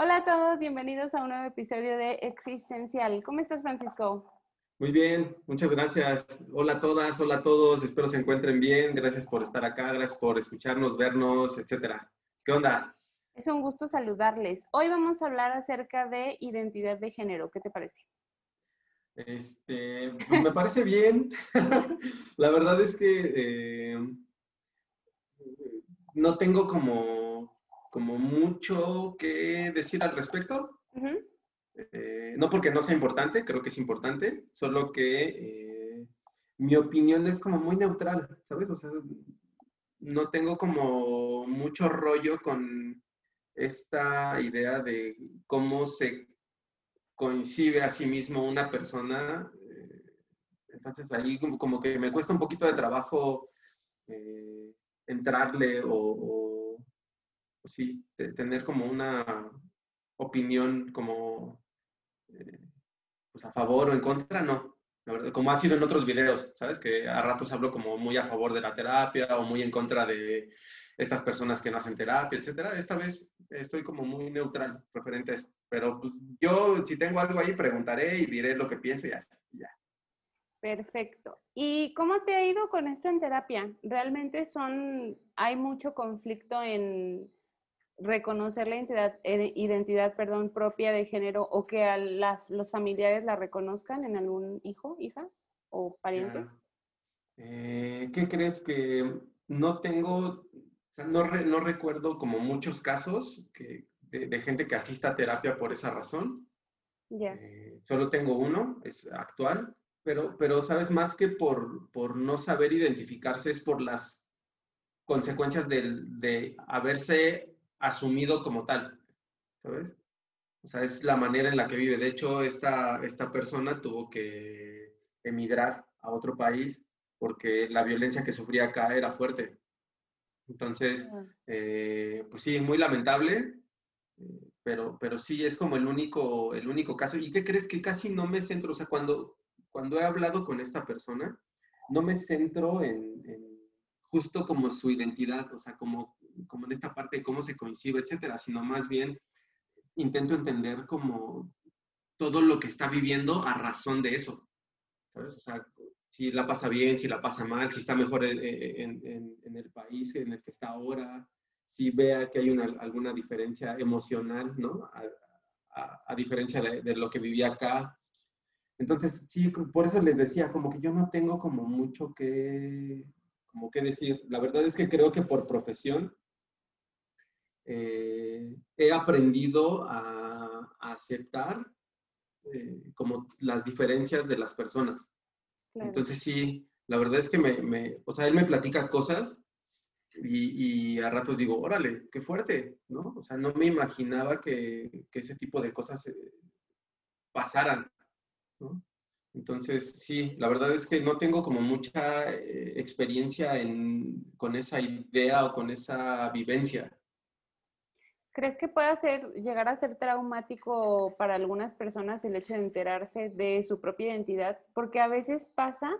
Hola a todos, bienvenidos a un nuevo episodio de Existencial. ¿Cómo estás, Francisco? Muy bien, muchas gracias. Hola a todas, hola a todos, espero se encuentren bien. Gracias por estar acá, gracias por escucharnos, vernos, etcétera. ¿Qué onda? Es un gusto saludarles. Hoy vamos a hablar acerca de identidad de género. ¿Qué te parece? Este, pues me parece bien. La verdad es que eh, no tengo como, como mucho que decir al respecto. Eh, no porque no sea importante, creo que es importante, solo que eh, mi opinión es como muy neutral, ¿sabes? O sea, no tengo como mucho rollo con esta idea de cómo se coincide a sí mismo una persona. Eh, entonces ahí como, que me cuesta un poquito de trabajo entrarle o, sí, tener como una opinión como eh, pues a favor o en contra, no. La verdad, como ha sido en otros videos, ¿sabes? Que a ratos hablo como muy a favor de la terapia o muy en contra de estas personas que no hacen terapia, etcétera. Esta vez estoy como muy neutral referente a esto. Pero pues, yo, si tengo algo ahí, preguntaré y diré lo que pienso y ya Ya. Perfecto. ¿Y cómo te ha ido con esto en terapia? ¿Realmente son, hay mucho conflicto en reconocer la identidad, eh, identidad perdón, propia de género o que a los familiares la reconozcan en algún hijo, hija o pariente? Eh, ¿Qué crees que no tengo, no, no, recuerdo como muchos casos que, de, gente que asista a terapia por esa razón? Eh, solo tengo uno, es actual, pero, pero sabes, más que por, por no saber identificarse, es por las consecuencias de, de haberse asumido como tal, ¿sabes? O sea, es la manera en la que vive. De hecho, esta, esta persona tuvo que emigrar a otro país porque la violencia que sufría acá era fuerte. Entonces, eh, pues sí, muy lamentable, eh, pero, pero sí es como el único, el único caso. ¿Y qué crees que casi no me centro? O sea, cuando, cuando he hablado con esta persona, no me centro en, justo como su identidad, o sea, como, como en esta parte de cómo se coincide, etcétera, sino más bien intento entender como todo lo que está viviendo a razón de eso, ¿sabes? O sea, si la pasa bien, si la pasa mal, si está mejor en, el país en el que está ahora, si vea que hay una, alguna diferencia emocional, ¿no? A, diferencia de, de, lo que vivía acá, entonces, sí, por eso les decía, como que yo no tengo como mucho que, como que decir. La verdad es que creo que por profesión eh, he aprendido a, aceptar eh, como las diferencias de las personas. Entonces, sí, la verdad es que me, o sea, él me platica cosas y, y, a ratos digo, órale, qué fuerte, ¿no? O sea, no me imaginaba que, que ese tipo de cosas eh, pasaran. Entonces, sí, la verdad es que no tengo como mucha eh, experiencia con esa idea o con esa vivencia. ¿Crees que puede ser, llegar a ser traumático para algunas personas el hecho de enterarse de su propia identidad? Porque a veces pasa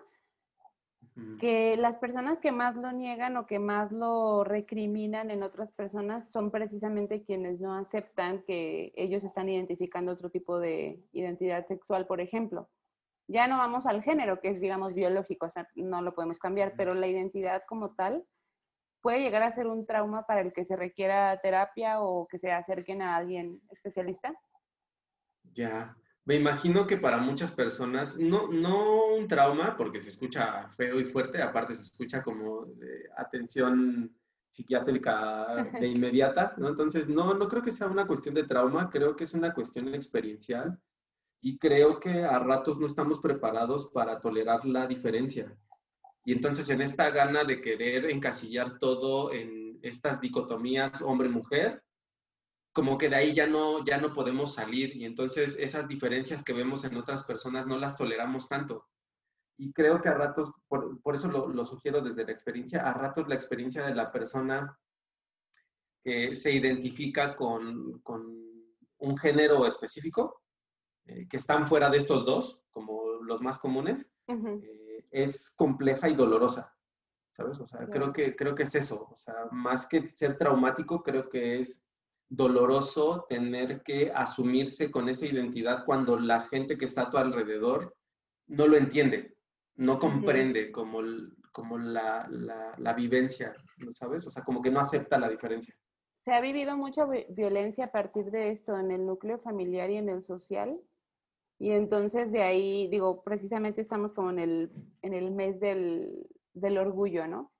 que las personas que más lo niegan o que más lo recriminan en otras personas son precisamente quienes no aceptan que ellos están identificando otro tipo de identidad sexual, por ejemplo. Ya no vamos al género, que es, digamos, biológico, o sea, no lo podemos cambiar, pero la identidad como tal puede llegar a ser un trauma para el que se requiera terapia o que se acerquen a alguien especialista. Ya, me imagino que para muchas personas, no, no un trauma, porque se escucha feo y fuerte, aparte se escucha como atención psiquiátrica de inmediata, ¿no? Entonces, no, no creo que sea una cuestión de trauma, creo que es una cuestión experiencial y creo que a ratos no estamos preparados para tolerar la diferencia. Y entonces en esta gana de querer encasillar todo en estas dicotomías hombre-mujer, como que de ahí ya no, ya no podemos salir y entonces esas diferencias que vemos en otras personas no las toleramos tanto. Y creo que a ratos, por, eso lo, sugiero desde la experiencia, a ratos la experiencia de la persona que se identifica con, con un género específico, eh, que están fuera de estos dos, como los más comunes, eh, es compleja y dolorosa. ¿Sabes? O sea, creo, que, creo que es eso. O sea, más que ser traumático, creo que es doloroso tener que asumirse con esa identidad cuando la gente que está a tu alrededor no lo entiende, no comprende como, como la, la, la, vivencia, ¿sabes? O sea, como que no acepta la diferencia. Se ha vivido mucha violencia a partir de esto en el núcleo familiar y en el social. Y entonces de ahí, digo, precisamente estamos como en el, en el mes del, del orgullo, ¿no?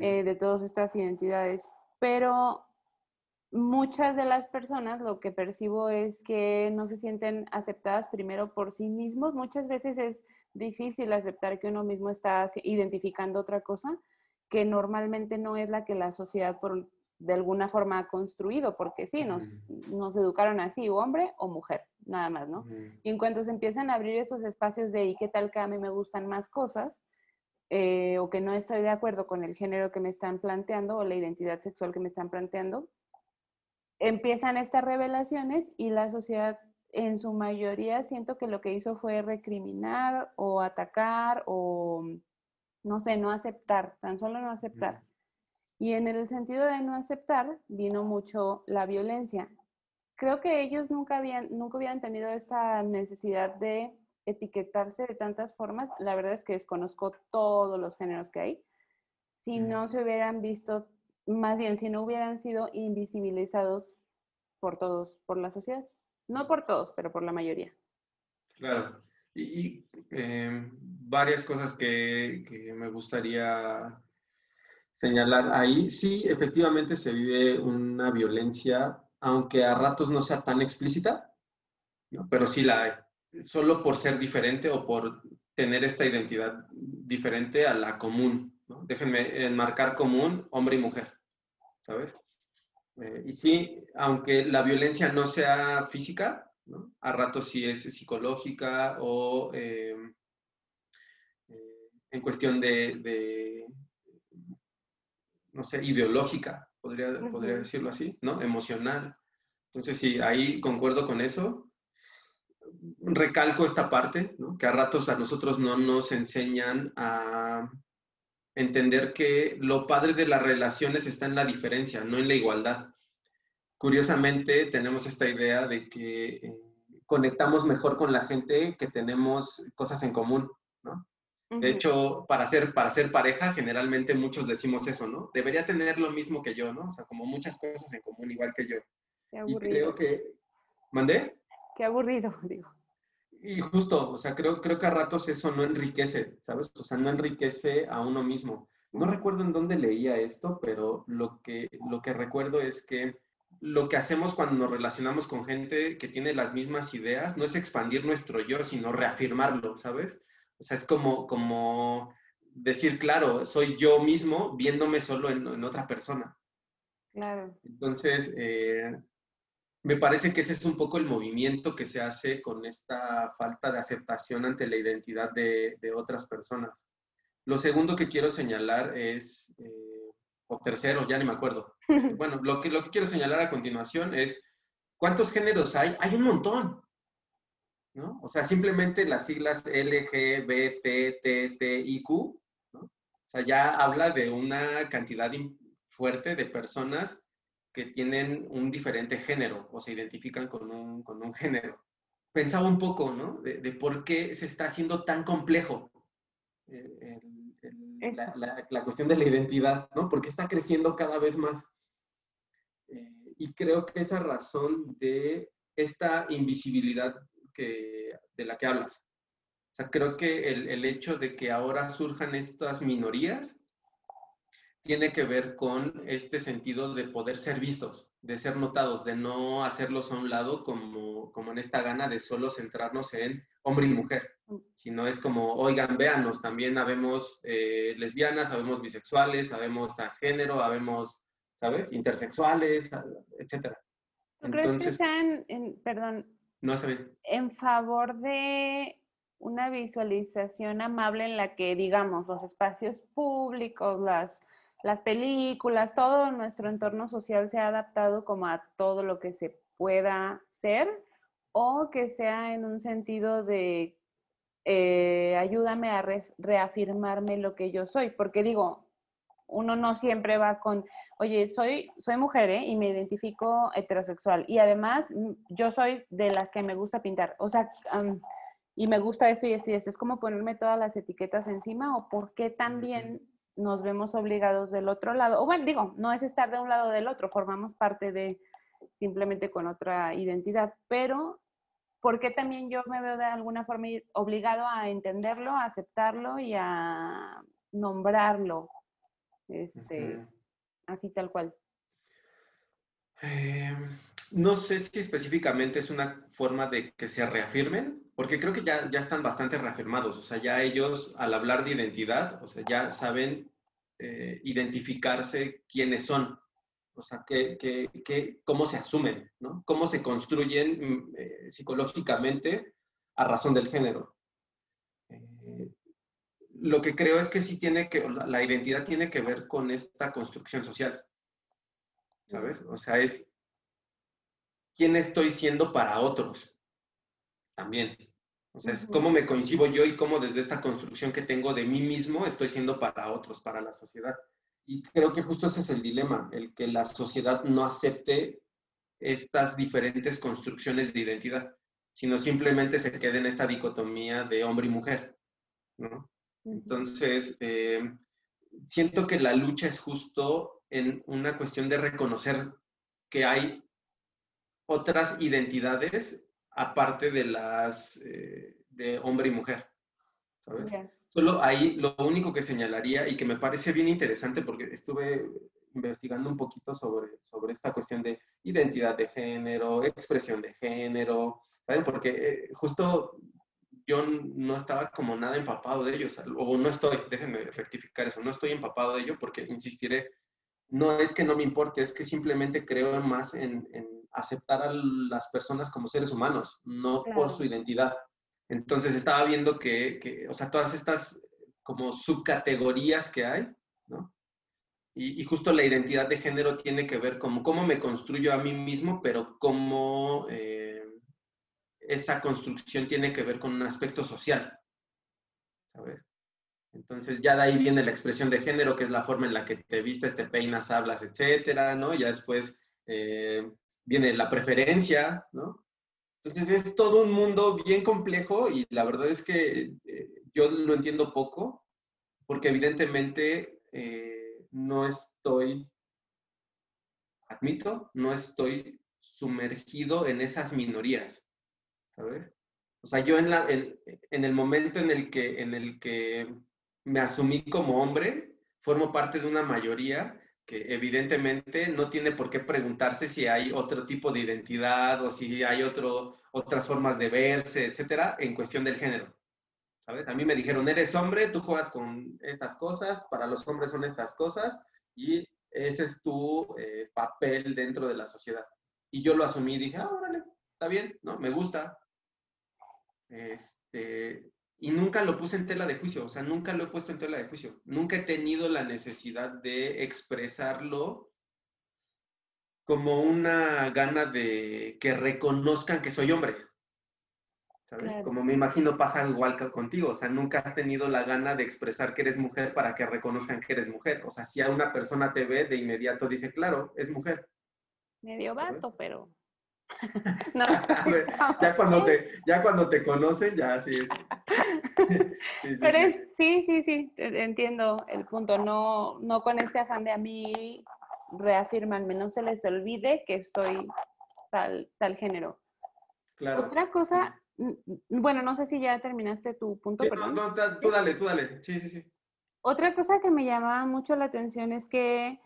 Eh, de todas estas identidades. Pero muchas de las personas lo que percibo es que no se sienten aceptadas primero por sí mismos. Muchas veces es difícil aceptar que uno mismo está identificando otra cosa que normalmente no es la que la sociedad por, de alguna forma ha construido, porque sí, nos, nos educaron así, hombre o mujer, nada más, ¿no? Y en cuanto se empiezan a abrir estos espacios de, ¿y qué tal que a mí me gustan más cosas? Eh, o que no estoy de acuerdo con el género que me están planteando o la identidad sexual que me están planteando, empiezan estas revelaciones y la sociedad en su mayoría siento que lo que hizo fue recriminar o atacar o, no sé, no aceptar, tan solo no aceptar. Y en el sentido de no aceptar vino mucho la violencia. Creo que ellos nunca habían, nunca hubieran tenido esta necesidad de etiquetarse de tantas formas. La verdad es que desconozco todos los géneros que hay. Si no se hubieran visto más bien si no hubieran sido invisibilizados por todos, por la sociedad. No por todos, pero por la mayoría. Claro. Y, em, varias cosas que, que, me gustaría señalar ahí. Sí, efectivamente se vive una violencia, aunque a ratos no sea tan explícita, pero sí la hay. Solo por ser diferente o por tener esta identidad diferente a la común. Déjenme enmarcar común hombre y mujer. ¿sabes? Eh, y sí, aunque la violencia no sea física, a ratos sí es psicológica o em, eh, en cuestión de, no sé, ideológica, podría, podría decirlo así, ¿no? Emocional. Entonces, sí, ahí concuerdo con eso. Recalco esta parte, ¿no? que a ratos a nosotros no nos enseñan a entender que lo padre de las relaciones está en la diferencia, no en la igualdad. Curiosamente, tenemos esta idea de que eh, conectamos mejor con la gente que tenemos cosas en común, ¿no? De hecho, para ser, para ser pareja, generalmente muchos decimos eso, ¿no? Debería tener lo mismo que yo, ¿no? O sea, como muchas cosas en común, igual que yo. Qué aburrido. Y creo que... ¿Mandé? Qué aburrido, digo. Y justo, o sea, creo, creo que a ratos eso no enriquece, ¿sabes? O sea, no enriquece a uno mismo. No recuerdo en dónde leía esto, pero lo que, lo que recuerdo es que lo que hacemos cuando nos relacionamos con gente que tiene las mismas ideas no es expandir nuestro yo, sino reafirmarlo, ¿sabes? O sea, es como, como decir, claro, soy yo mismo viéndome solo en, en otra persona. Claro. Entonces, eh, me parece que ese es un poco el movimiento que se hace con esta falta de aceptación ante la identidad de, otras personas. Lo segundo que quiero señalar es, eh, o tercero, ya ni me acuerdo. Bueno, lo que, lo que quiero señalar a continuación es, ¿cuántos géneros hay? Hay un montón. ¿No? O sea, simplemente las siglas L, G, B, T, T, T, I, Q, ¿no? O sea, ya habla de una cantidad fuerte de personas que tienen un diferente género o se identifican con un, con un género. Pensaba un poco, ¿no? De, por qué se está haciendo tan complejo eh, la, la, cuestión de la identidad, ¿no? ¿Por qué está creciendo cada vez más? Eh, y creo que esa razón de esta invisibilidad que, de la que hablas. O sea, creo que el, el hecho de que ahora surjan estas minorías tiene que ver con este sentido de poder ser vistos, de ser notados, de no hacerlos a un lado como, como en esta gana de solo centrarnos en hombre y mujer, mm. sino es como, oigan, véanos, también habemos eh, lesbianas, habemos bisexuales, habemos transgénero, habemos, ¿sabes? Intersexuales, etcétera. Entonces, que sean, en, perdón, no está bien. en favor de una visualización amable en la que, digamos, los espacios públicos, las las películas, todo nuestro entorno social se ha adaptado como a todo lo que se pueda ser o que sea en un sentido de eh, ayúdame a reafirmarme lo que yo soy, porque digo, uno no siempre va con, oye, soy, soy mujer ¿eh? y me identifico heterosexual y además mm, yo soy de las que me gusta pintar, o sea, y me gusta esto y esto y esto, es como ponerme todas las etiquetas encima o por qué también nos vemos obligados del otro lado, o bueno, digo, no es estar de un lado del otro, formamos parte de simplemente con otra identidad, pero ¿por qué también yo me veo de alguna forma obligado a entenderlo, a aceptarlo y a nombrarlo? Este, así tal cual. Em, no sé si específicamente es una forma de que se reafirmen, porque creo que ya, ya están bastante reafirmados, o sea, ya ellos al hablar de identidad, o sea, ya saben eh, identificarse quiénes son, o sea, que, que, cómo se asumen, ¿no? Cómo se construyen mm, eh, psicológicamente a razón del género. Lo que creo es que sí tiene que, la identidad tiene que ver con esta construcción social, ¿sabes? O sea, es quién estoy siendo para otros también. O sea, es cómo me coincido yo y cómo desde esta construcción que tengo de mí mismo estoy siendo para otros, para la sociedad. Y creo que justo ese es el dilema, el que la sociedad no acepte estas diferentes construcciones de identidad, sino simplemente se quede en esta dicotomía de hombre y mujer. ¿no? Entonces, eh, siento que la lucha es justo en una cuestión de reconocer que hay otras identidades aparte de las eh, de hombre y mujer. Solo ahí lo único que señalaría y que me parece bien interesante porque estuve investigando un poquito sobre, sobre esta cuestión de identidad de género, expresión de género, ¿saben? Porque eh, justo yo no estaba como nada empapado de ellos, o no estoy, déjenme rectificar eso, no estoy empapado de ello porque, insistiré, no es que no me importe, es que simplemente creo más en, aceptar a las personas como seres humanos, no por su identidad. Entonces estaba viendo que, o sea, todas estas como subcategorías que hay, ¿no? Y, justo la identidad de género tiene que ver con cómo me construyo a mí mismo, pero cómo eh, esa construcción tiene que ver con un aspecto social. Entonces ya de ahí viene la expresión de género, que es la forma en la que te vistes, te peinas, hablas, etcétera, ¿no? Ya después eh, viene la preferencia, ¿no? Entonces es todo un mundo bien complejo y la verdad es que eh, yo lo entiendo poco, porque evidentemente eh, no estoy, admito, no estoy sumergido en esas minorías, ¿sabes? O sea, yo en, la, en, en, el momento en el, que, en el que me asumí como hombre, formo parte de una mayoría que evidentemente no tiene por qué preguntarse si hay otro tipo de identidad o si hay otro, otras formas de verse, etcétera, en cuestión del género. ¿Sabes? A mí me dijeron, eres hombre, tú juegas con estas cosas, para los hombres son estas cosas y ese es tu eh, papel dentro de la sociedad. Y yo lo asumí y dije, ah, órale, está bien, ¿no? Me gusta. Este, y nunca lo puse en tela de juicio, o sea, nunca lo he puesto en tela de juicio. Nunca he tenido la necesidad de expresarlo como una gana de que reconozcan que soy hombre. ¿Sabes? Como me imagino pasa igual que contigo, o sea, nunca has tenido la gana de expresar que eres mujer para que reconozcan que eres mujer. O sea, si a una persona te ve, de inmediato dice, claro, es mujer. Medio vato, pero no. ya, cuando te, ya cuando te conocen, ya así es. sí, sí, Pero sí. sí, sí, entiendo el punto. No, no con este afán de a mí reafirmanme, no se les olvide que estoy tal, tal género. Claro. Otra cosa, bueno, no sé si ya terminaste tu punto, perdón. No, tú dale, tú dale. Sí, sí, sí. Otra cosa que me llamaba mucho la atención es que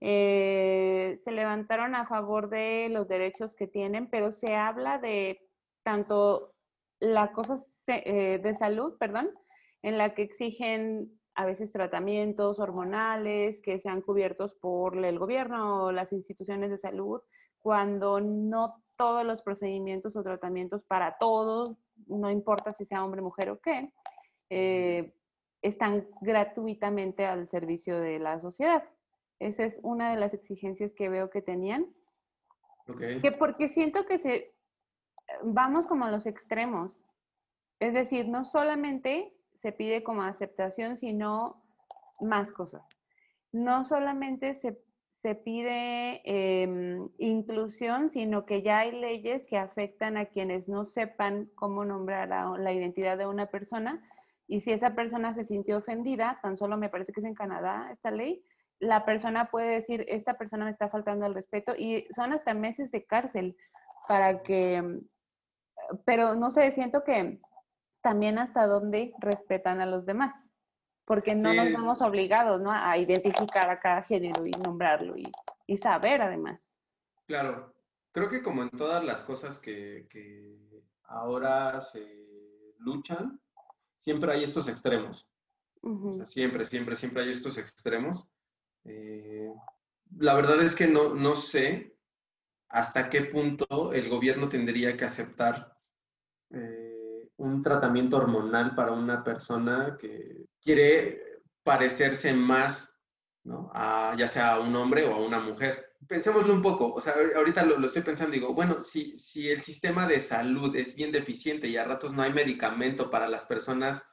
eh, se levantaron a favor de los derechos que tienen, pero se habla de tanto la cosa eh, de salud, perdón, en la que exigen a veces tratamientos hormonales que sean cubiertos por el gobierno o las instituciones de salud, cuando no todos los procedimientos o tratamientos para todos, no importa si sea hombre, mujer o qué, eh, están gratuitamente al servicio de la sociedad. Esa es una de las exigencias que veo que tenían. Que porque siento que se vamos como a los extremos. Es decir, no solamente se pide como aceptación, sino más cosas. No solamente se, se pide em, inclusión, sino que ya hay leyes que afectan a quienes no sepan cómo nombrar a la identidad de una persona. Y si esa persona se sintió ofendida, tan solo me parece que es en Canadá esta ley, la persona puede decir, esta persona me está faltando al respeto y son hasta meses de cárcel para que, pero no sé, siento que también hasta dónde respetan a los demás porque no nos vemos obligados ¿no? a identificar a cada género y nombrarlo y, y, saber además. Claro, creo que como en todas las cosas que, que ahora se luchan, siempre hay estos extremos. siempre, siempre, siempre hay estos extremos. Eh, la verdad es que no, no sé hasta qué punto el gobierno tendría que aceptar eh, un tratamiento hormonal para una persona que quiere parecerse más, ¿no? Ya sea a un hombre o a una mujer. Pensémoslo un poco, o sea, ahorita lo, estoy pensando, digo, bueno, si, si el sistema de salud es bien deficiente y a ratos no hay medicamento para las personas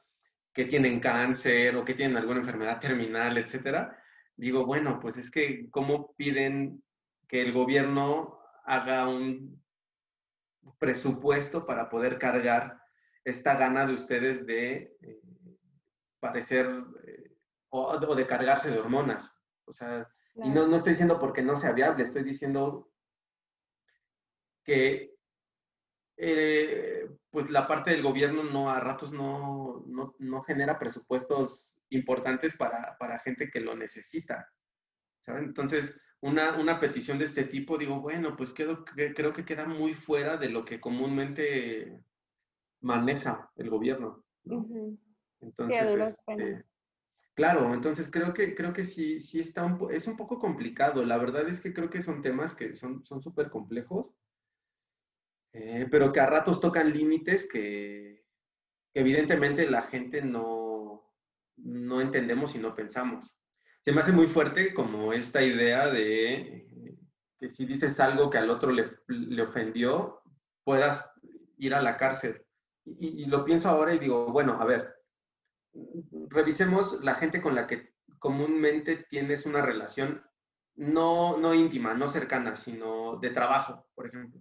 que tienen cáncer o que tienen alguna enfermedad terminal, etcétera, digo, bueno, pues es que, ¿cómo piden que el gobierno haga un presupuesto para poder cargar esta gana de ustedes de eh, parecer eh, o, de cargarse de hormonas. O sea, y no, no estoy diciendo porque no sea viable, estoy diciendo que eh, pues la parte del gobierno no a ratos no, no, genera presupuestos importantes para, para, gente que lo necesita. ¿saben? Entonces, una, una, petición de este tipo, digo, bueno, pues creo, creo que queda muy fuera de lo que comúnmente maneja el gobierno. Entonces, este, claro, entonces creo que, creo que sí, sí está un, es un poco complicado. La verdad es que creo que son temas que son súper complejos, eh, pero que a ratos tocan límites que, evidentemente la gente no, no entendemos y no pensamos. Se me hace muy fuerte como esta idea de eh, que si dices algo que al otro le, le ofendió, puedas ir a la cárcel y, lo pienso ahora y digo, bueno, a ver, revisemos la gente con la que comúnmente tienes una relación no, no íntima, no cercana, sino de trabajo, por ejemplo.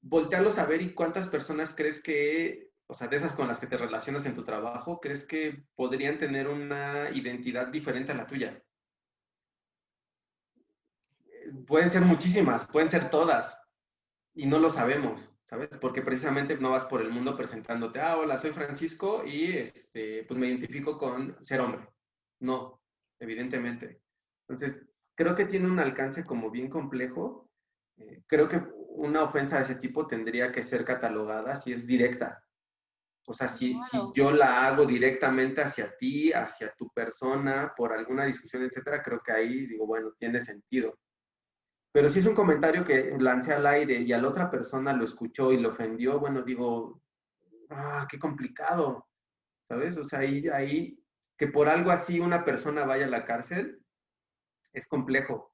Voltearlos a ver y cuántas personas crees que, o sea, de esas con las que te relacionas en tu trabajo, crees que podrían tener una identidad diferente a la tuya. Pueden ser muchísimas, pueden ser todas, y no lo sabemos. ¿sabes? Porque precisamente no vas por el mundo presentándote, ah, hola, soy Francisco y este, pues me identifico con ser hombre. No, evidentemente. Entonces, creo que tiene un alcance como bien complejo. Eh, creo que una ofensa de ese tipo tendría que ser catalogada si es directa. O sea, si, si yo la hago directamente hacia ti, hacia tu persona, por alguna discusión, etcétera, creo que ahí digo, bueno, tiene sentido. Pero si es un comentario que lancé al aire y a la otra persona lo escuchó y lo ofendió, bueno, digo, ah, qué complicado, ¿sabes? O sea, ahí, ahí que por algo así una persona vaya a la cárcel es complejo.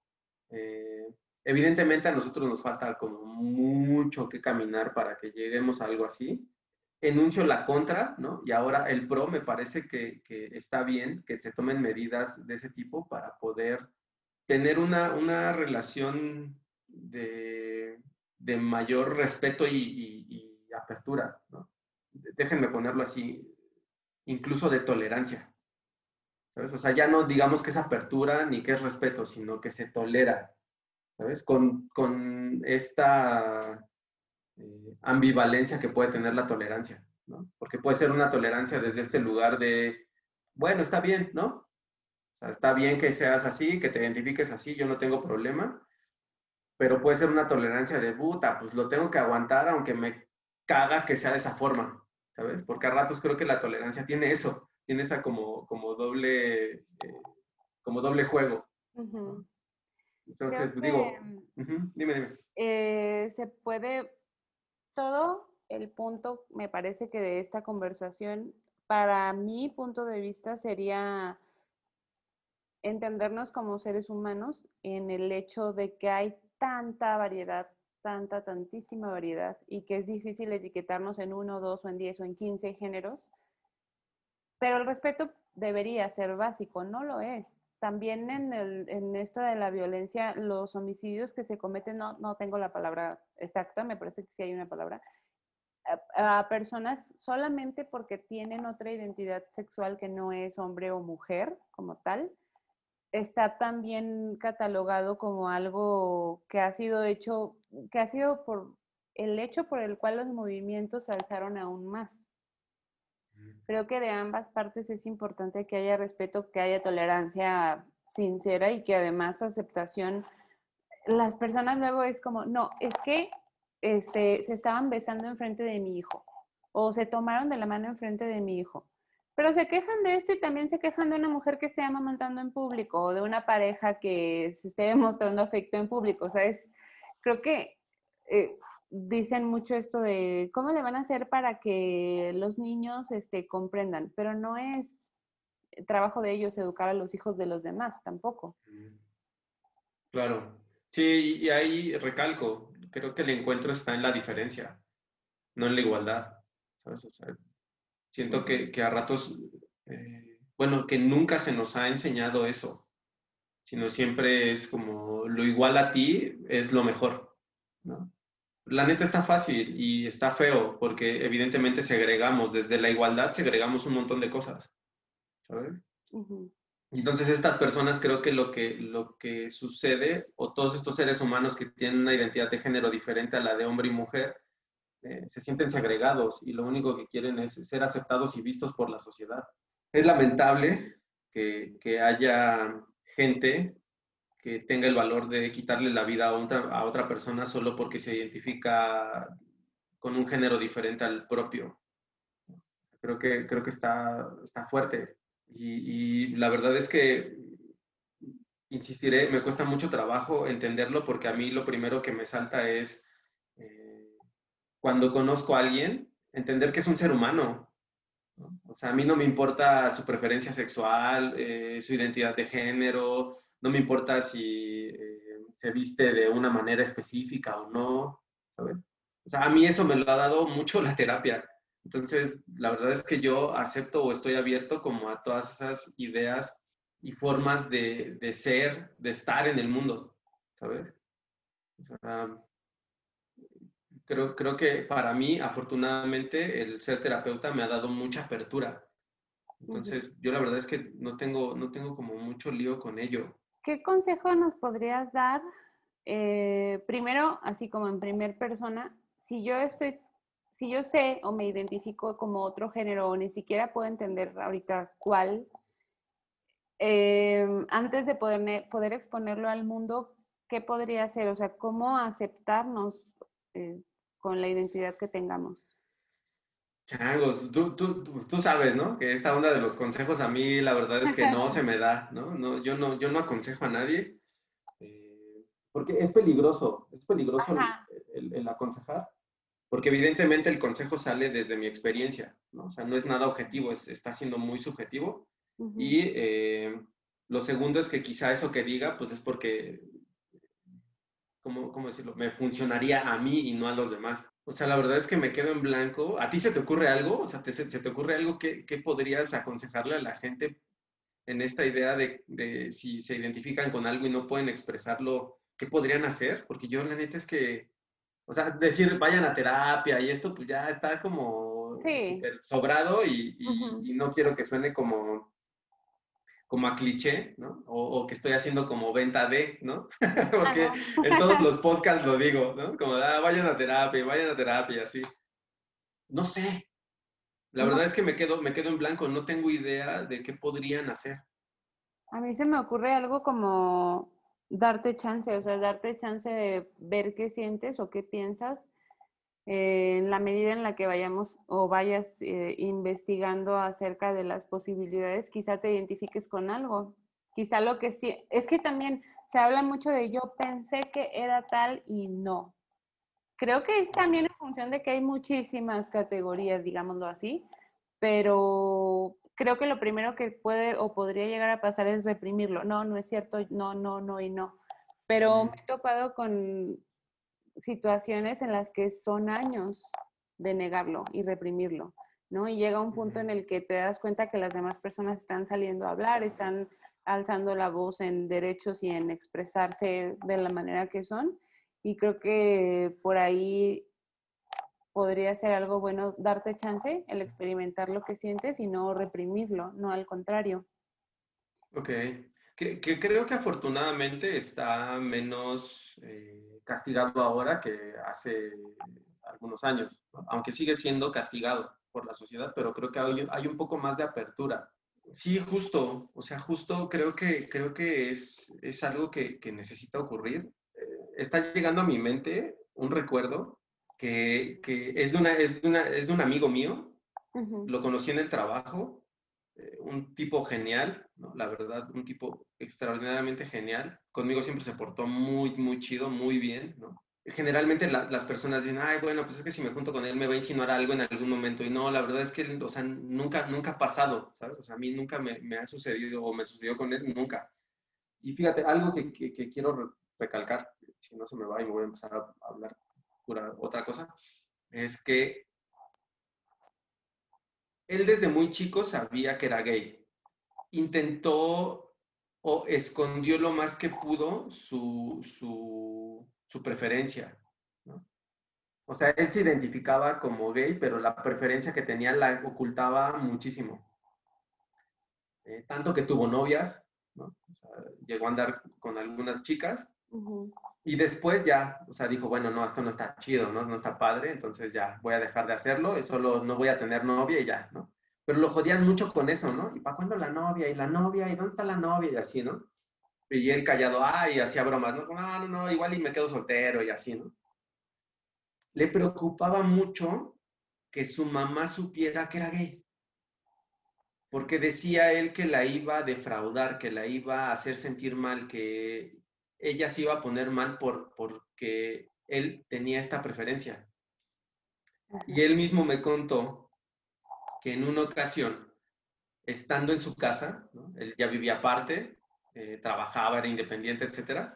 Eh, evidentemente a nosotros nos falta como mucho que caminar para que lleguemos a algo así. Enuncio la contra, ¿no? Y ahora el pro me parece que, que está bien que se tomen medidas de ese tipo para poder tener una, una relación de, de, mayor respeto y, apertura. Déjenme ponerlo así, incluso de tolerancia. O sea, ya no digamos que es apertura ni que es respeto, sino que se tolera, ¿sabes? Con, con esta eh, ambivalencia que puede tener la tolerancia, ¿no? Porque puede ser una tolerancia desde este lugar de, bueno, está bien, ¿no? está bien que seas así, que te identifiques así, yo no tengo problema, pero puede ser una tolerancia de puta, pues lo tengo que aguantar aunque me caga que sea de esa forma, ¿sabes? Porque a ratos creo que la tolerancia tiene eso, tiene esa como, como doble, eh, como doble juego. Entonces, digo, dime, dime. Eh, se puede, todo el punto, me parece que de esta conversación, para mi punto de vista sería entendernos como seres humanos en el hecho de que hay tanta variedad, tanta, tantísima variedad y que es difícil etiquetarnos en uno, dos o en diez o en quince géneros, pero el respeto debería ser básico, no lo es. También en, el, en esto de la violencia, los homicidios que se cometen, no, no tengo la palabra exacta, me parece que sí hay una palabra, a, personas solamente porque tienen otra identidad sexual que no es hombre o mujer como tal, está también catalogado como algo que ha sido hecho, que ha sido por el hecho por el cual los movimientos se alzaron aún más. Creo que de ambas partes es importante que haya respeto, que haya tolerancia sincera y que además aceptación. Las personas luego es como, no, es que este, se estaban besando enfrente de mi hijo o se tomaron de la mano enfrente de mi hijo. Pero se quejan de esto y también se quejan de una mujer que esté amamantando en público o de una pareja que se esté demostrando afecto en público. O sea, es, creo que eh, dicen mucho esto de cómo le van a hacer para que los niños este, comprendan, pero no es trabajo de ellos educar a los hijos de los demás tampoco. Claro, sí, y ahí recalco, creo que el encuentro está en la diferencia, no en la igualdad. siento que, a ratos, eh, bueno, que nunca se nos ha enseñado eso, sino siempre es como lo igual a ti es lo mejor, ¿no? La neta está fácil y está feo porque evidentemente segregamos, desde la igualdad segregamos un montón de cosas, ¿sabes? Entonces estas personas creo que lo, que lo que sucede, o todos estos seres humanos que tienen una identidad de género diferente a la de hombre y mujer, eh, se sienten segregados y lo único que quieren es ser aceptados y vistos por la sociedad. Es lamentable que, que haya gente que tenga el valor de quitarle la vida a otra, a otra persona solo porque se identifica con un género diferente al propio. Creo que, creo que está, está fuerte. Y, la verdad es que, insistiré, me cuesta mucho trabajo entenderlo porque a mí lo primero que me salta es, eh, cuando conozco a alguien, entender que es un ser humano. O sea, a mí no me importa su preferencia sexual, eh, su identidad de género, no me importa si eh, se viste de una manera específica o no, ¿sabes? O sea, a mí eso me lo ha dado mucho la terapia. Entonces, la verdad es que yo acepto o estoy abierto como a todas esas ideas y formas de, de ser, de estar en el mundo, ¿sabes? creo, creo que para mí, afortunadamente, el ser terapeuta me ha dado mucha apertura. Entonces, yo la verdad es que no tengo, no tengo como mucho lío con ello. ¿Qué consejo nos podrías dar? Eh, primero, así como en primer persona, si yo estoy, si yo sé o me identifico como otro género o ni siquiera puedo entender ahorita cuál, eh, antes de poder, poder exponerlo al mundo, ¿qué podría ser? O sea, ¿cómo aceptarnos eh, con la identidad que tengamos? Changos, tú, tú, tú, sabes, ¿no? Que esta onda de los consejos a mí la verdad es que no se me da, ¿no? no yo, no yo no aconsejo a nadie eh, porque es peligroso, es peligroso el, aconsejar, porque evidentemente el consejo sale desde mi experiencia, ¿no? O sea, no es nada objetivo, es, está siendo muy subjetivo. Y eh, lo segundo es que quizá eso que diga, pues es porque, ¿cómo, ¿cómo decirlo? Me funcionaría a mí y no a los demás. O sea, la verdad es que me quedo en blanco. ¿A ti se te ocurre algo? O sea, ¿se te ocurre algo que, podrías aconsejarle a la gente en esta idea de, si se identifican con algo y no pueden expresarlo, qué podrían hacer? Porque yo la neta es que, o sea, decir vayan a terapia y esto pues ya está como sobrado y, y, no quiero que suene como como a cliché, ¿no? O, que estoy haciendo como venta de, ¿no? Porque en todos los podcasts lo digo, ¿no? Como, ah, vayan a terapia, vayan a terapia, así. No sé. La verdad es que me quedo, me quedo en blanco, no tengo idea de qué podrían hacer. A mí se me ocurre algo como darte chance, o sea, darte chance de ver qué sientes o qué piensas eh, en la medida en la que vayamos o vayas eh, investigando acerca de las posibilidades, quizá te identifiques con algo. Quizá lo que sí, es que también se habla mucho de yo pensé que era tal y no. Creo que es también en función de que hay muchísimas categorías, digámoslo así, pero creo que lo primero que puede o podría llegar a pasar es reprimirlo. No, no es cierto, no, no, no y no. Pero me he topado con situaciones en las que son años de negarlo y reprimirlo, ¿no? Y llega un punto en el que te das cuenta que las demás personas están saliendo a hablar, están alzando la voz en derechos y en expresarse de la manera que son. Y creo que por ahí podría ser algo bueno darte chance, el experimentar lo que sientes y no reprimirlo, no al contrario. Ok. Que, creo que afortunadamente está menos eh, castigado ahora que hace algunos años, aunque sigue siendo castigado por la sociedad, pero creo que hay, hay, un poco más de apertura. Sí, justo, o sea, justo creo que, creo que es, es algo que, que necesita ocurrir. Eh, está llegando a mi mente un recuerdo que, que es, de una, es, de una, es de un amigo mío, lo conocí en el trabajo, eh, un tipo genial, la verdad, un tipo extraordinariamente genial. Conmigo siempre se portó muy, muy chido, muy bien. Generalmente las personas dicen, ay, bueno, pues es que si me junto con él me va a insinuar algo en algún momento. Y no, la verdad es que, o sea, nunca, nunca ha pasado, ¿sabes? O sea, a mí nunca me, me ha sucedido o me sucedió con él, nunca. Y fíjate, algo que, que, quiero recalcar, si no se me va y me voy a empezar a hablar otra cosa, es que él desde muy chico sabía que era gay. Intentó o escondió lo más que pudo su, su, preferencia. ¿no? O sea, él se identificaba como gay, pero la preferencia que tenía la ocultaba muchísimo. Eh, tanto que tuvo novias, ¿no? llegó a andar con algunas chicas, y después ya, o sea, dijo, bueno, no, esto no está chido, ¿no? No está padre, entonces ya voy a dejar de hacerlo, solo no voy a tener novia y ya, ¿no? Pero lo jodían mucho con eso, ¿no? ¿Y para cuándo la novia? ¿Y la novia? ¿Y dónde está la novia? Y así, ¿no? Y él callado, ay, hacía bromas, ¿no? No, no, no, igual y me quedo soltero y así, ¿no? Le preocupaba mucho que su mamá supiera que era gay. Porque decía él que la iba a defraudar, que la iba a hacer sentir mal, que ella se iba a poner mal por, porque él tenía esta preferencia. Y él mismo me contó que en una ocasión, estando en su casa, él ya vivía aparte, eh, trabajaba, era independiente, etc.,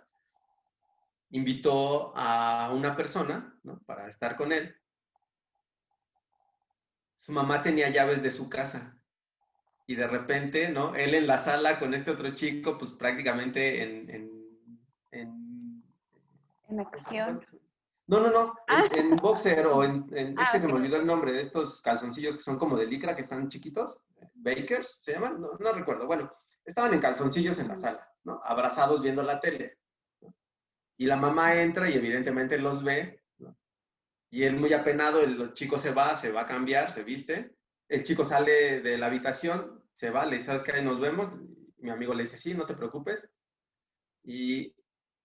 invitó a una persona para estar con él. Su mamá tenía llaves de su casa y de repente, ¿no? Él en la sala con este otro chico, pues prácticamente en ¿En acción? No, no, no, en, ah. boxer o en, es ah, que se me olvidó el nombre de estos calzoncillos que son como de licra, que están chiquitos, bakers se llaman, no, no recuerdo, bueno, estaban en calzoncillos en la sala, ¿no? Abrazados viendo la tele. Y la mamá entra y evidentemente los ve, ¿no? Y él muy apenado, el chico se va, se va a cambiar, se viste, el chico sale de la habitación, se va, le dice, ¿sabes qué? Nos vemos. Mi amigo le dice, sí, no te preocupes. Y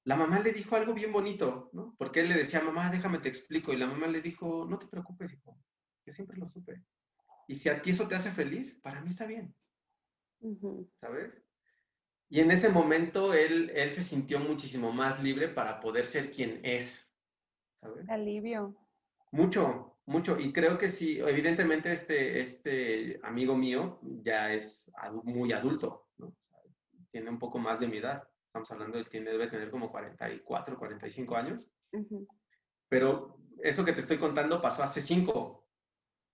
la mamá le dijo algo bien bonito, ¿no? Porque él le decía, mamá, déjame te explico. Y la mamá le dijo, no te preocupes, hijo, yo siempre lo supe. Y si a ti eso te hace feliz, para mí está bien. ¿Sabes? Y en ese momento él, él se sintió muchísimo más libre para poder ser quien es. ¿Sabes? Alivio. Mucho, mucho. Y creo que sí, evidentemente este, este amigo mío ya es muy adulto, ¿no? tiene un poco más de mi edad estamos hablando de que debe tener como 44, 45 años. Pero eso que te estoy contando pasó hace 5,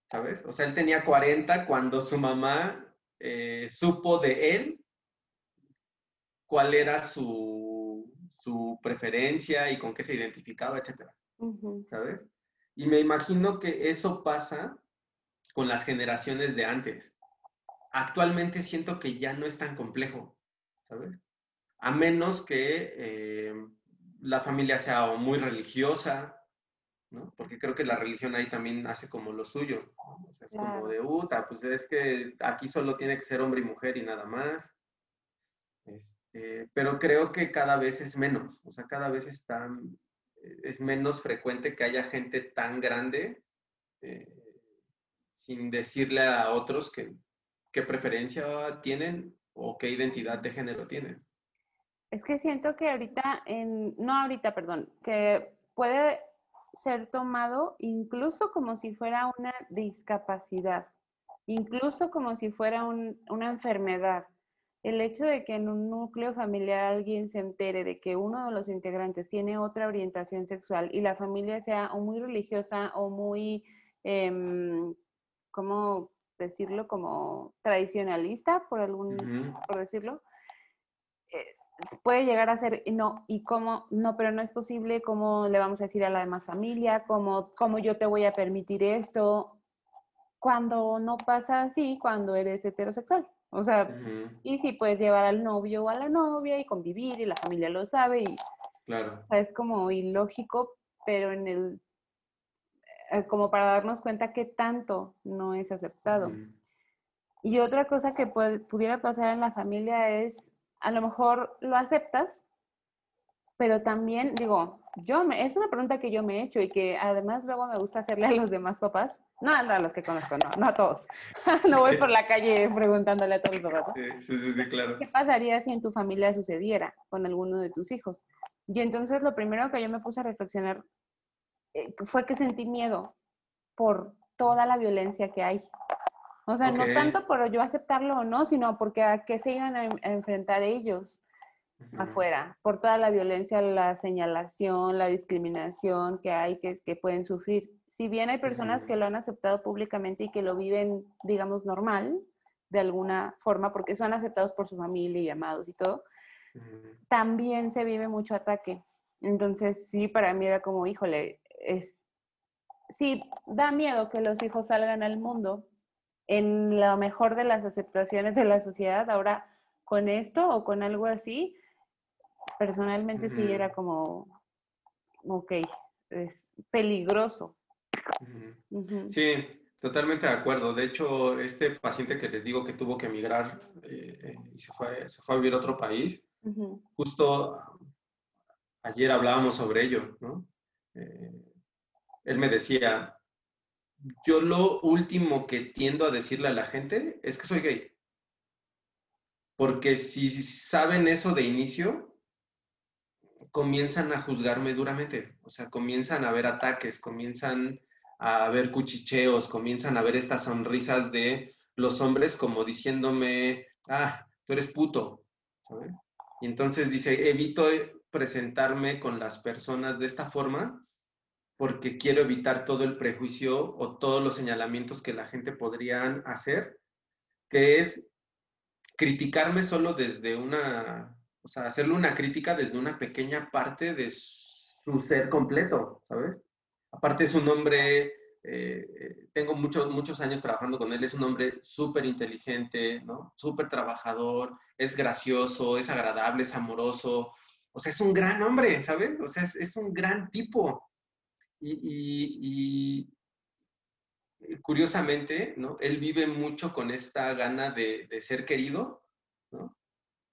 ¿sabes? O sea, él tenía 40 cuando su mamá eh, supo de él cuál era su, su, preferencia y con qué se identificaba, etcétera, ¿sabes? Y me imagino que eso pasa con las generaciones de antes. Actualmente siento que ya no es tan complejo, ¿sabes? A menos que eh, la familia sea muy religiosa, ¿no? Porque creo que la religión ahí también hace como lo suyo, o sea, es como de, uta, pues es que aquí solo tiene que ser hombre y mujer y nada más. Este, pero creo que cada vez es menos, o sea, cada vez está, es menos frecuente que haya gente tan grande eh, sin decirle a otros que, qué preferencia tienen o qué identidad de género tienen. Es que siento que ahorita, en, no ahorita, perdón, que puede ser tomado incluso como si fuera una discapacidad, incluso como si fuera una enfermedad. El hecho de que en un núcleo familiar alguien se entere de que uno de los integrantes tiene otra orientación sexual y la familia sea o muy religiosa o muy, em, ¿cómo decirlo? Como tradicionalista, por algún, por decirlo, puede llegar a ser, no, ¿y cómo? No, pero no es posible, ¿cómo le vamos a decir a la demás familia? ¿Cómo, cómo yo te voy a permitir esto? Cuando no pasa así, cuando eres heterosexual. O sea, y si puedes llevar al novio o a la novia y convivir y la familia lo sabe y claro. o sea, es como ilógico, pero en el eh, como para darnos cuenta que tanto no es aceptado. Y otra cosa que pudiera pasar en la familia es, a lo mejor lo aceptas, pero también digo, yo me, es una pregunta que yo me he hecho y que además luego me gusta hacerle a los demás papás, no a los que conozco, no, no a todos. no voy por la calle preguntándole a todos los papás. Sí, sí, sí, claro. ¿Qué pasaría si en tu familia sucediera con alguno de tus hijos? Y entonces lo primero que yo me puse a reflexionar eh, fue que sentí miedo por toda la violencia que hay. O sea, no tanto por yo aceptarlo o no, sino porque a qué se iban a, enfrentar ellos afuera, por toda la violencia, la señalación, la discriminación que hay, que, que pueden sufrir. Si bien hay personas que lo han aceptado públicamente y que lo viven, digamos, normal, de alguna forma, porque son aceptados por su familia y amados y todo, también se vive mucho ataque. Entonces, sí, para mí era como, híjole, es, sí, da miedo que los hijos salgan al mundo en lo mejor de las aceptaciones de la sociedad. Ahora, con esto o con algo así, personalmente sí era como, ok, es peligroso. Sí, totalmente de acuerdo. De hecho, este paciente que les digo que tuvo que emigrar eh, eh, y se fue, se fue, a vivir a otro país, justo ayer hablábamos sobre ello, ¿no? Eh, él me decía, yo lo último que tiendo a decirle a la gente es que soy gay. Porque si saben eso de inicio, comienzan a juzgarme duramente. O sea, comienzan a ver ataques, comienzan a ver cuchicheos, comienzan a ver estas sonrisas de los hombres como diciéndome, ah, tú eres puto. Y entonces dice, evito presentarme con las personas de esta forma porque quiero evitar todo el prejuicio o todos los señalamientos que la gente podrían hacer, que es criticarme solo desde una, o sea, hacerle una crítica desde una pequeña parte de su ser completo, ¿sabes? Aparte es un hombre, eh, tengo muchos, muchos años trabajando con él, es un hombre súper inteligente, ¿no? Súper trabajador, es gracioso, es agradable, es amoroso, o sea, es un gran hombre, ¿sabes? O sea, es un gran tipo y, curiosamente, ¿no? Él vive mucho con esta gana de, ser querido, ¿no?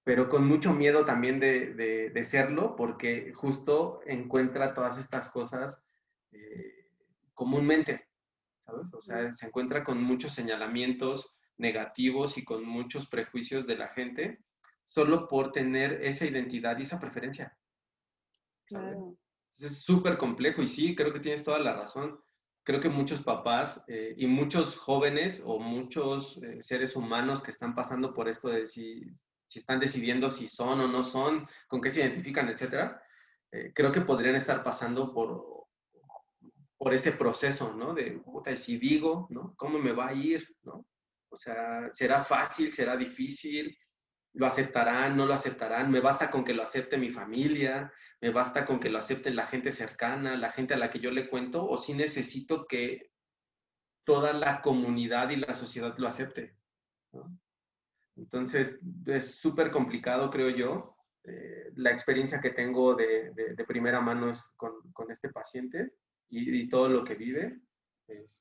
Pero con mucho miedo también de, serlo, porque justo encuentra todas estas cosas eh, comúnmente, ¿sabes? O sea, se encuentra con muchos señalamientos negativos y con muchos prejuicios de la gente solo por tener esa identidad y esa preferencia. Claro. Es súper complejo y sí, creo que tienes toda la razón. Creo que muchos papás eh, y muchos jóvenes o muchos eh, seres humanos que están pasando por esto de si, si, están decidiendo si son o no son, con qué se identifican, etcétera, eh, creo que podrían estar pasando por, por ese proceso, ¿no? De, puta, si digo, ¿no? ¿Cómo me va a ir, ¿no? O sea, ¿será fácil? ¿Será difícil? Lo aceptarán, no lo aceptarán, me basta con que lo acepte mi familia, me basta con que lo acepte la gente cercana, la gente a la que yo le cuento, o si necesito que toda la comunidad y la sociedad lo acepte. Entonces, es súper complicado, creo yo. Eh, la experiencia que tengo de, primera mano es con, este paciente y, todo lo que vive este,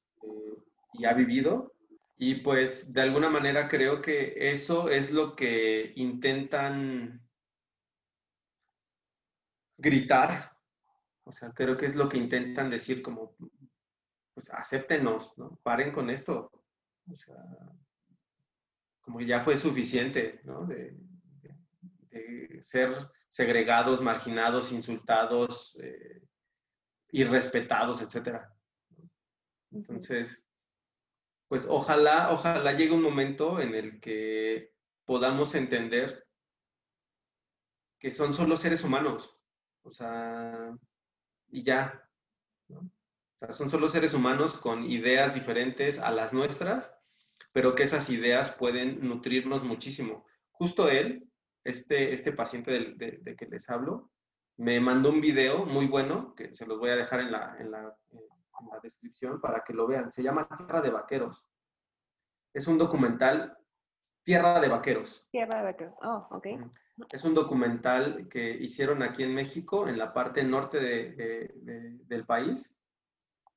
y ha vivido, y pues de alguna manera creo que eso es lo que intentan gritar, o sea, creo que es lo que intentan decir como, pues acéptenos, ¿no? Paren con esto. O sea, como ya fue suficiente, ¿no? De, ser segregados, marginados, insultados, eh, irrespetados, etc. Entonces, pues ojalá, ojalá llegue un momento en el que podamos entender que son solo seres humanos, o sea, y ya, ¿no? O sea, son solo seres humanos con ideas diferentes a las nuestras, pero que esas ideas pueden nutrirnos muchísimo. Justo él este, este paciente de, que les hablo, me mandó un video muy bueno, que se los voy a dejar en la, en la, en la descripción para que lo vean. Se llama Tierra de Vaqueros. Es un documental Tierra de Vaqueros. Tierra de Vaqueros. Oh, ok. Es un documental que hicieron aquí en México, en la parte norte del país,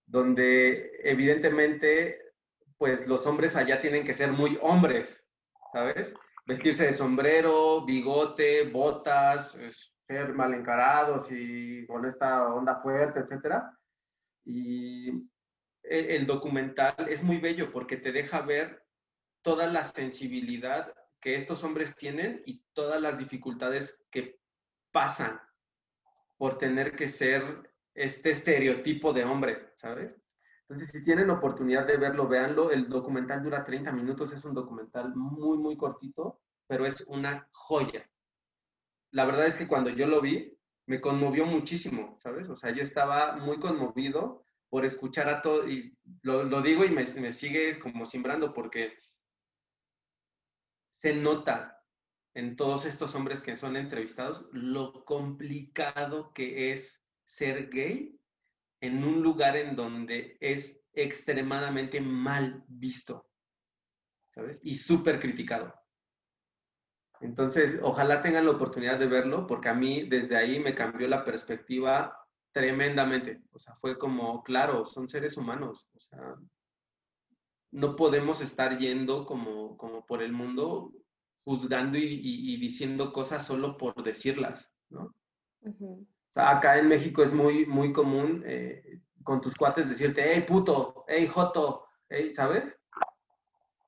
donde evidentemente, pues los hombres allá tienen que ser muy hombres, ¿sabes? Vestirse de sombrero, bigote, botas, ser mal encarados y con esta onda fuerte, etcétera. Y el documental es muy bello porque te deja ver toda la sensibilidad que estos hombres tienen y todas las dificultades que pasan por tener que ser este estereotipo de hombre, ¿sabes? Entonces, si tienen oportunidad de verlo, véanlo. El documental dura 30 minutos, es un documental muy, muy cortito, pero es una joya. La verdad es que cuando yo lo vi, me conmovió muchísimo, ¿sabes? O sea, yo estaba muy conmovido por escuchar a todo, y lo, digo y me, me sigue como simbrando porque se nota en todos estos hombres que son entrevistados lo complicado que es ser gay en un lugar en donde es extremadamente mal visto, ¿sabes? Y súper criticado. Entonces, ojalá tengan la oportunidad de verlo, porque a mí desde ahí me cambió la perspectiva tremendamente. O sea, fue como, claro, son seres humanos. O sea, no podemos estar yendo como, como por el mundo juzgando y, diciendo cosas solo por decirlas, ¿no? o sea, acá en México es muy, muy común eh, con tus cuates decirte, hey puto, hey joto, hey, ¿sabes?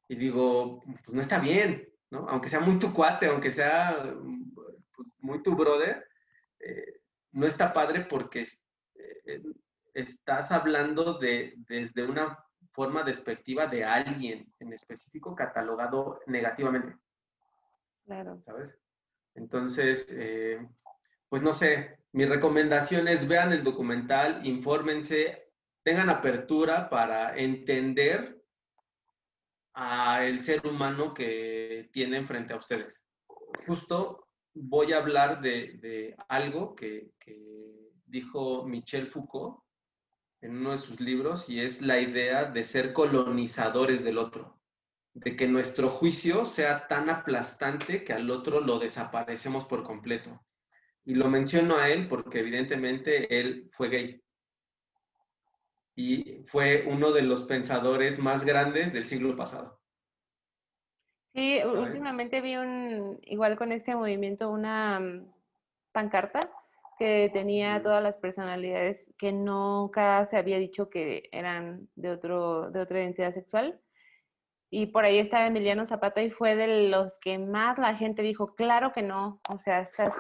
Y digo, pues no está bien, ¿no? Aunque sea muy tu cuate, aunque sea pues, muy tu brother, eh, no está padre porque eh, estás hablando de, desde una forma despectiva de alguien en específico catalogado negativamente. Claro. ¿Sabes? Entonces, eh, pues no sé, mi recomendación es vean el documental, infórmense, tengan apertura para entender al ser humano que tienen frente a ustedes. Justo voy a hablar de, algo que, dijo Michel Foucault en uno de sus libros y es la idea de ser colonizadores del otro, de que nuestro juicio sea tan aplastante que al otro lo desaparecemos por completo. Y lo menciono a él porque evidentemente él fue gay. Y fue uno de los pensadores más grandes del siglo pasado. Sí, últimamente vi un, igual con este movimiento, una mm, pancarta que tenía todas las personalidades que nunca se había dicho que eran de, otro, de otra identidad sexual. Y por ahí estaba Emiliano Zapata y fue de los que más la gente dijo, claro que no, o sea, estás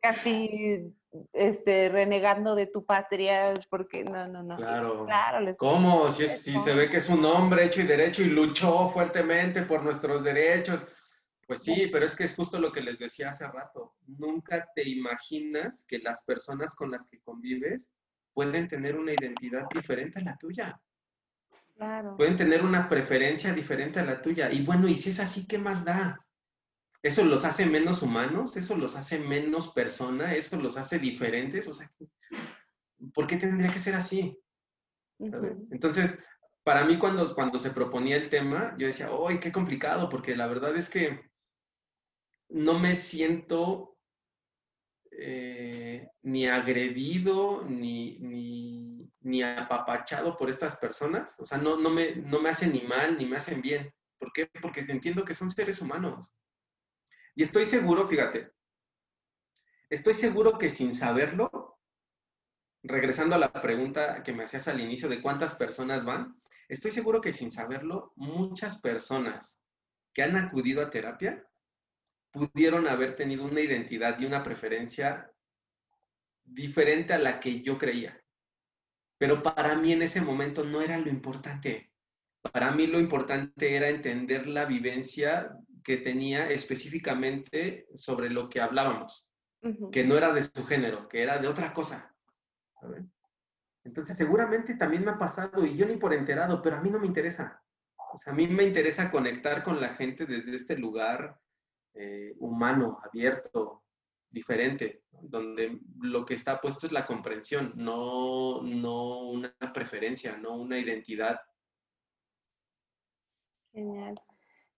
casi, este, renegando de tu patria, porque no, no, no. Claro. claro ¿Cómo? Si, si se ve que es un hombre hecho y derecho y luchó fuertemente por nuestros derechos. Pues sí, pero es que es justo lo que les decía hace rato. Nunca te imaginas que las personas con las que convives pueden tener una identidad diferente a la tuya. Pueden tener una preferencia diferente a la tuya. Y bueno, y si es así, ¿qué más da? ¿Eso los hace menos humanos? ¿Eso los hace menos persona? ¿Eso los hace diferentes? O sea, ¿por qué tendría que ser así? Entonces, para mí cuando, cuando se proponía el tema, yo decía, ¡ay, qué complicado! Porque la verdad es que no me siento eh, ni agredido, ni, ni apapachado por estas personas. O sea, no, no, me, no me hacen ni mal ni me hacen bien. ¿Por qué? Porque entiendo que son seres humanos. Y estoy seguro, fíjate, estoy seguro que sin saberlo, regresando a la pregunta que me hacías al inicio de cuántas personas van, estoy seguro que sin saberlo, muchas personas que han acudido a terapia pudieron haber tenido una identidad y una preferencia diferente a la que yo creía. Pero para mí en ese momento no era lo importante. Para mí lo importante era entender la vivencia que tenía específicamente sobre lo que hablábamos, que no era de su género, que era de otra cosa. Entonces seguramente también me ha pasado y yo ni por enterado, pero a mí no me interesa. O sea, a mí me interesa conectar con la gente desde este lugar eh, humano, abierto, diferente, donde lo que está puesto es la comprensión, no, no una preferencia, no una identidad. Genial.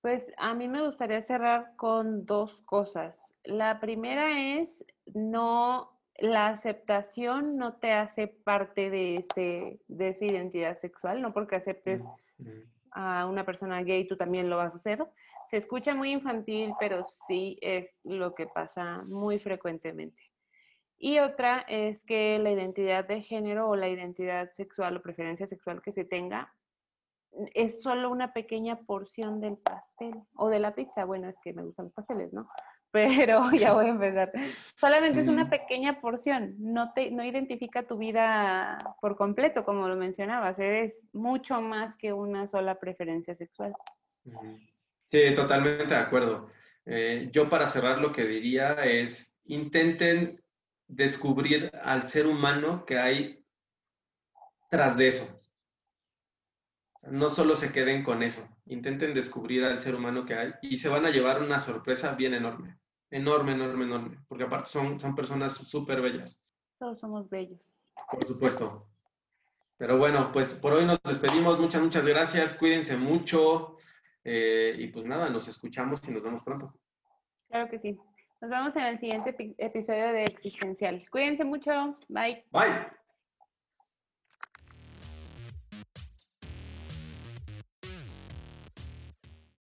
Pues a mí me gustaría cerrar con dos cosas. La primera es no, la aceptación no te hace parte de, ese, de esa identidad sexual, no porque aceptes a una persona gay, tú también lo vas a hacer. Se escucha muy infantil, pero sí es lo que pasa muy frecuentemente. Y otra es que la identidad de género o la identidad sexual o preferencia sexual que se tenga es solo una pequeña porción del pastel o de la pizza. Bueno, es que me gustan los pasteles, ¿no? Pero ya voy a empezar. Solamente es una pequeña porción, no, te, no identifica tu vida por completo, como lo mencionabas, eres mucho más que una sola preferencia sexual. Sí, totalmente de acuerdo. Eh, yo para cerrar lo que diría es, intenten descubrir al ser humano que hay tras de eso. No solo se queden con eso, intenten descubrir al ser humano que hay y se van a llevar una sorpresa bien enorme, enorme, enorme, enorme, porque aparte son, son personas súper bellas. Todos somos bellos. Por supuesto. Pero bueno, pues por hoy nos despedimos. Muchas, muchas gracias. Cuídense mucho. Eh, y pues nada, nos escuchamos y nos vemos pronto. Claro que sí. Nos vemos en el siguiente episodio de Existencial. Cuídense mucho. Bye. Bye.